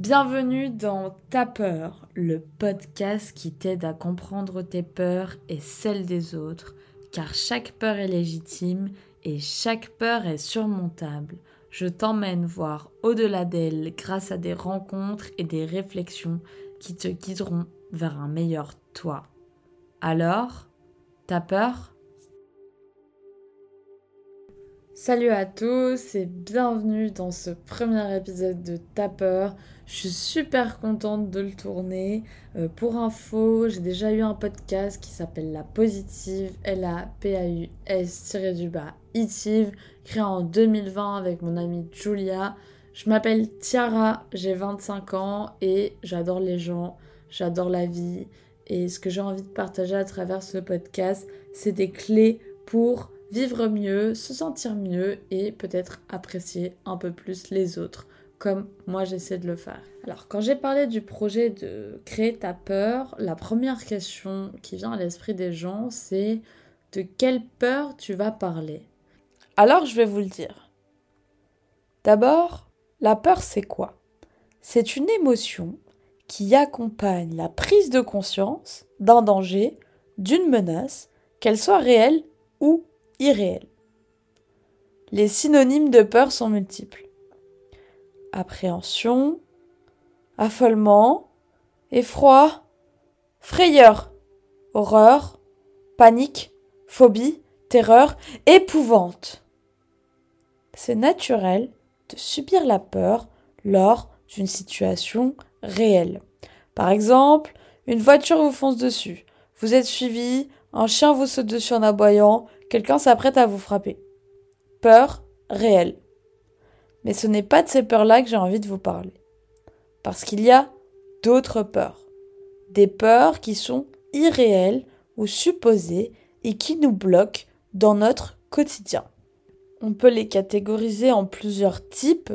Bienvenue dans Ta peur, le podcast qui t'aide à comprendre tes peurs et celles des autres, car chaque peur est légitime et chaque peur est surmontable. Je t'emmène voir au-delà d'elle grâce à des rencontres et des réflexions qui te guideront vers un meilleur toi. Alors, t'as peur? Salut à tous et bienvenue dans ce premier épisode de Ta peur. Je suis super contente de le tourner. Euh, pour info, j'ai déjà eu un podcast qui s'appelle La Positive, L-A-P-A-U-S-du-bas, Itive, créé en 2020 avec mon amie Julia. Je m'appelle Tiara, j'ai 25 ans et j'adore les gens, j'adore la vie. Et ce que j'ai envie de partager à travers ce podcast, c'est des clés pour vivre mieux, se sentir mieux et peut-être apprécier un peu plus les autres, comme moi j'essaie de le faire. Alors quand j'ai parlé du projet de créer ta peur, la première question qui vient à l'esprit des gens, c'est de quelle peur tu vas parler? Alors je vais vous le dire. D'abord, la peur c'est quoi? C'est une émotion qui accompagne la prise de conscience d'un danger, d'une menace, qu'elle soit réelle ou irréel. Les synonymes de peur sont multiples. Appréhension, affolement, effroi, frayeur, horreur, panique, phobie, terreur, épouvante. C'est naturel de subir la peur lors d'une situation réelle. Par exemple, une voiture vous fonce dessus, vous êtes suivi, un chien vous saute dessus en aboyant, quelqu'un s'apprête à vous frapper. Peur réelle. Mais ce n'est pas de ces peurs-là que j'ai envie de vous parler. Parce qu'il y a d'autres peurs. Des peurs qui sont irréelles ou supposées et qui nous bloquent dans notre quotidien. On peut les catégoriser en plusieurs types.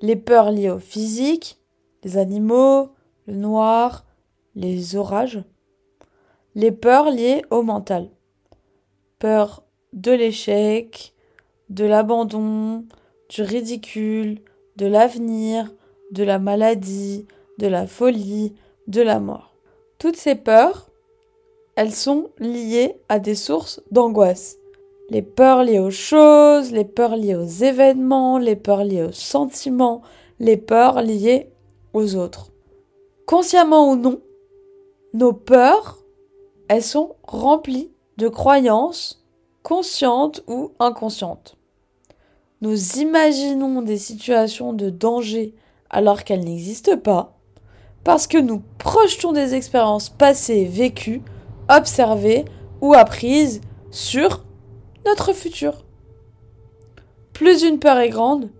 Les peurs liées au physique, les animaux, le noir, les orages. Les peurs liées au mental peur de l'échec, de l'abandon, du ridicule, de l'avenir, de la maladie, de la folie, de la mort. Toutes ces peurs, elles sont liées à des sources d'angoisse. Les peurs liées aux choses, les peurs liées aux événements, les peurs liées aux sentiments, les peurs liées aux autres. Consciemment ou non, nos peurs, elles sont remplies de croyances conscientes ou inconscientes. Nous imaginons des situations de danger alors qu'elles n'existent pas, parce que nous projetons des expériences passées, vécues, observées ou apprises sur notre futur. Plus une peur est grande,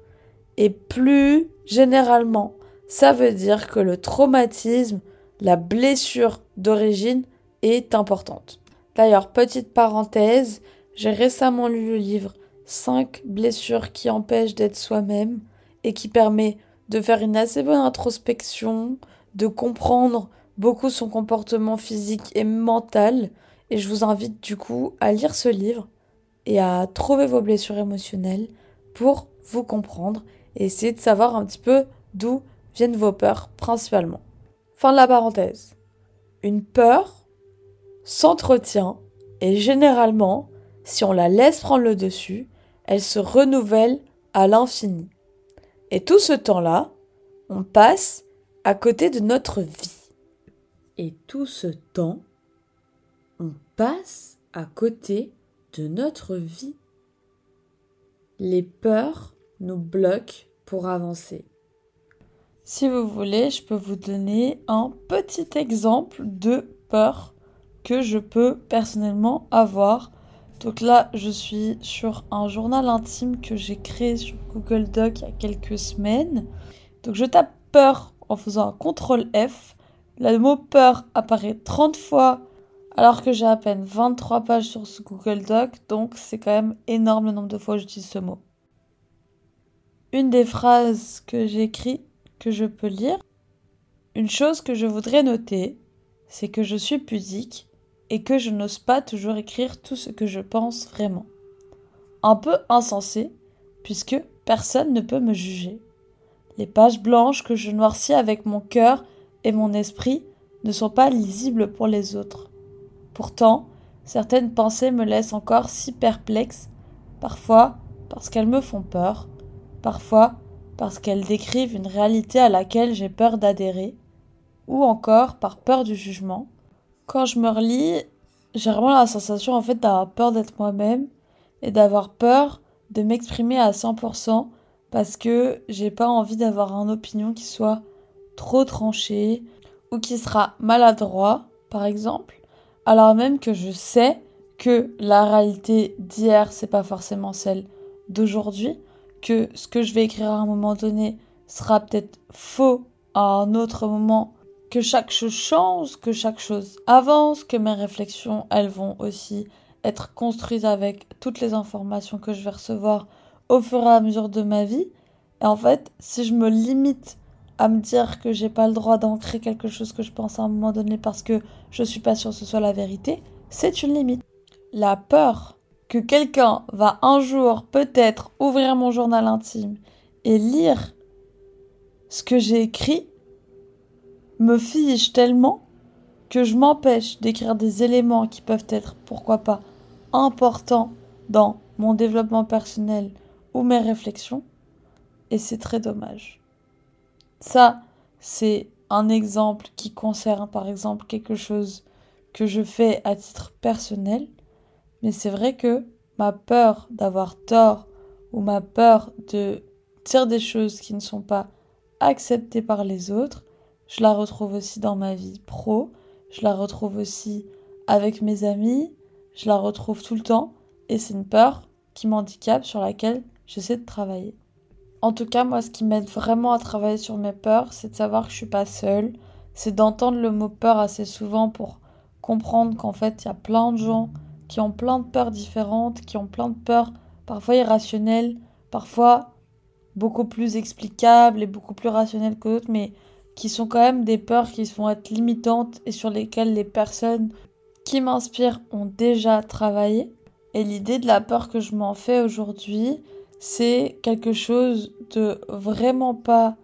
et plus généralement, ça veut dire que le traumatisme, la blessure d'origine est importante. D'ailleurs, petite parenthèse, j'ai récemment lu le livre 5 blessures qui empêchent d'être soi-même et qui permet de faire une assez bonne introspection, de comprendre beaucoup son comportement physique et mental. Et je vous invite du coup à lire ce livre et à trouver vos blessures émotionnelles pour vous comprendre et essayer de savoir un petit peu d'où viennent vos peurs principalement. Fin de la parenthèse. Une peur s'entretient et généralement, si on la laisse prendre le dessus, elle se renouvelle à l'infini. Et tout ce temps-là, on passe à côté de notre vie. Et tout ce temps, on passe à côté de notre vie. Les peurs nous bloquent pour avancer. Si vous voulez, je peux vous donner un petit exemple de peur que je peux personnellement avoir. Donc là, je suis sur un journal intime que j'ai créé sur Google Doc il y a quelques semaines. Donc je tape peur en faisant un CTRL F. Le mot peur apparaît 30 fois alors que j'ai à peine 23 pages sur ce Google Doc. Donc c'est quand même énorme le nombre de fois que j'utilise ce mot. Une des phrases que j'écris, que je peux lire. Une chose que je voudrais noter, c'est que je suis pudique et que je n'ose pas toujours écrire tout ce que je pense vraiment. Un peu insensé, puisque personne ne peut me juger. Les pages blanches que je noircis avec mon cœur et mon esprit ne sont pas lisibles pour les autres. Pourtant, certaines pensées me laissent encore si perplexe, parfois parce qu'elles me font peur, parfois parce qu'elles décrivent une réalité à laquelle j'ai peur d'adhérer, ou encore par peur du jugement. Quand je me relis, j'ai vraiment la sensation en fait d'avoir peur d'être moi-même et d'avoir peur de m'exprimer à 100% parce que j'ai pas envie d'avoir une opinion qui soit trop tranchée ou qui sera maladroit, par exemple, alors même que je sais que la réalité d'hier, c'est pas forcément celle d'aujourd'hui, que ce que je vais écrire à un moment donné sera peut-être faux à un autre moment, que chaque chose change, que chaque chose avance, que mes réflexions, elles vont aussi être construites avec toutes les informations que je vais recevoir au fur et à mesure de ma vie. Et en fait, si je me limite à me dire que j'ai pas le droit d'ancrer quelque chose que je pense à un moment donné parce que je suis pas sûre que ce soit la vérité, c'est une limite. La peur que quelqu'un va un jour peut-être ouvrir mon journal intime et lire ce que j'ai écrit me fige tellement que je m'empêche d'écrire des éléments qui peuvent être, pourquoi pas, importants dans mon développement personnel ou mes réflexions. Et c'est très dommage. Ça, c'est un exemple qui concerne par exemple quelque chose que je fais à titre personnel mais c'est vrai que ma peur d'avoir tort ou ma peur de dire des choses qui ne sont pas acceptées par les autres, je la retrouve aussi dans ma vie pro, je la retrouve aussi avec mes amis, je la retrouve tout le temps. Et c'est une peur qui m'handicape sur laquelle j'essaie de travailler. En tout cas, moi, ce qui m'aide vraiment à travailler sur mes peurs, c'est de savoir que je suis pas seule, c'est d'entendre le mot peur assez souvent pour comprendre qu'en fait, il y a plein de gens qui ont plein de peurs différentes, qui ont plein de peurs parfois irrationnelles, parfois beaucoup plus explicables et beaucoup plus rationnelles que d'autres, mais qui sont quand même des peurs qui vont être limitantes et sur lesquelles les personnes qui m'inspirent ont déjà travaillé. Et l'idée de la peur que je m'en fais aujourd'hui, c'est quelque chose de vraiment pas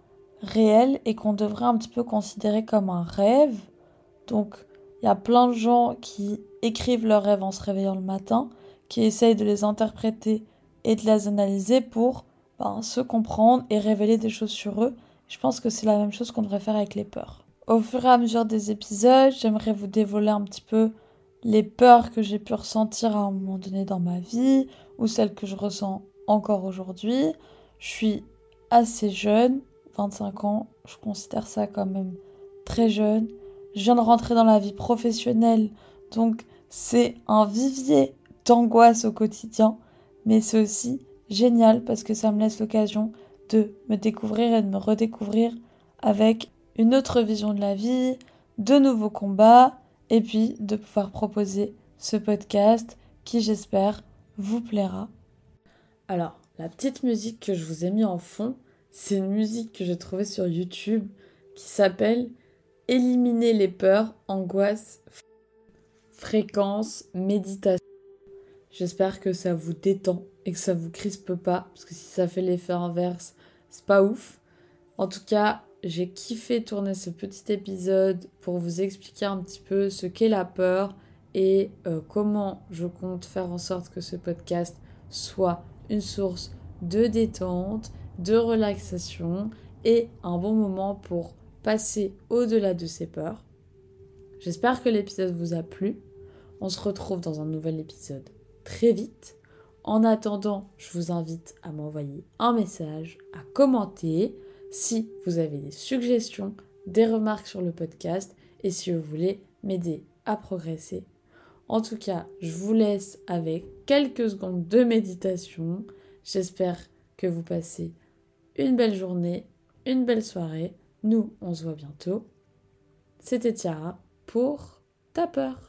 réel et qu'on devrait un petit peu considérer comme un rêve. Donc, il y a plein de gens qui écrivent leurs rêves en se réveillant le matin, qui essayent de les interpréter et de les analyser pour ben, se comprendre et révéler des choses sur eux. Je pense que c'est la même chose qu'on devrait faire avec les peurs. Au fur et à mesure des épisodes, j'aimerais vous dévoiler un petit peu les peurs que j'ai pu ressentir à un moment donné dans ma vie ou celles que je ressens encore aujourd'hui. Je suis assez jeune, 25 ans, je considère ça quand même très jeune. Je viens de rentrer dans la vie professionnelle, donc c'est un vivier d'angoisse au quotidien, mais c'est aussi génial parce que ça me laisse l'occasion de me découvrir et de me redécouvrir avec une autre vision de la vie, de nouveaux combats, et puis de pouvoir proposer ce podcast qui j'espère vous plaira. Alors, la petite musique que je vous ai mis en fond, c'est une musique que j'ai trouvée sur YouTube qui s'appelle Éliminer les peurs, angoisse, fréquence, méditation. J'espère que ça vous détend et que ça vous crispe pas, parce que si ça fait l'effet inverse, c'est pas ouf. En tout cas, j'ai kiffé tourner ce petit épisode pour vous expliquer un petit peu ce qu'est la peur et euh, comment je compte faire en sorte que ce podcast soit une source de détente, de relaxation et un bon moment pour passer au-delà de ses peurs. J'espère que l'épisode vous a plu. On se retrouve dans un nouvel épisode très vite. En attendant, je vous invite à m'envoyer un message, à commenter si vous avez des suggestions, des remarques sur le podcast et si vous voulez m'aider à progresser. En tout cas, je vous laisse avec quelques secondes de méditation. J'espère que vous passez une belle journée, une belle soirée. Nous, on se voit bientôt. C'était Tiara pour Ta peur.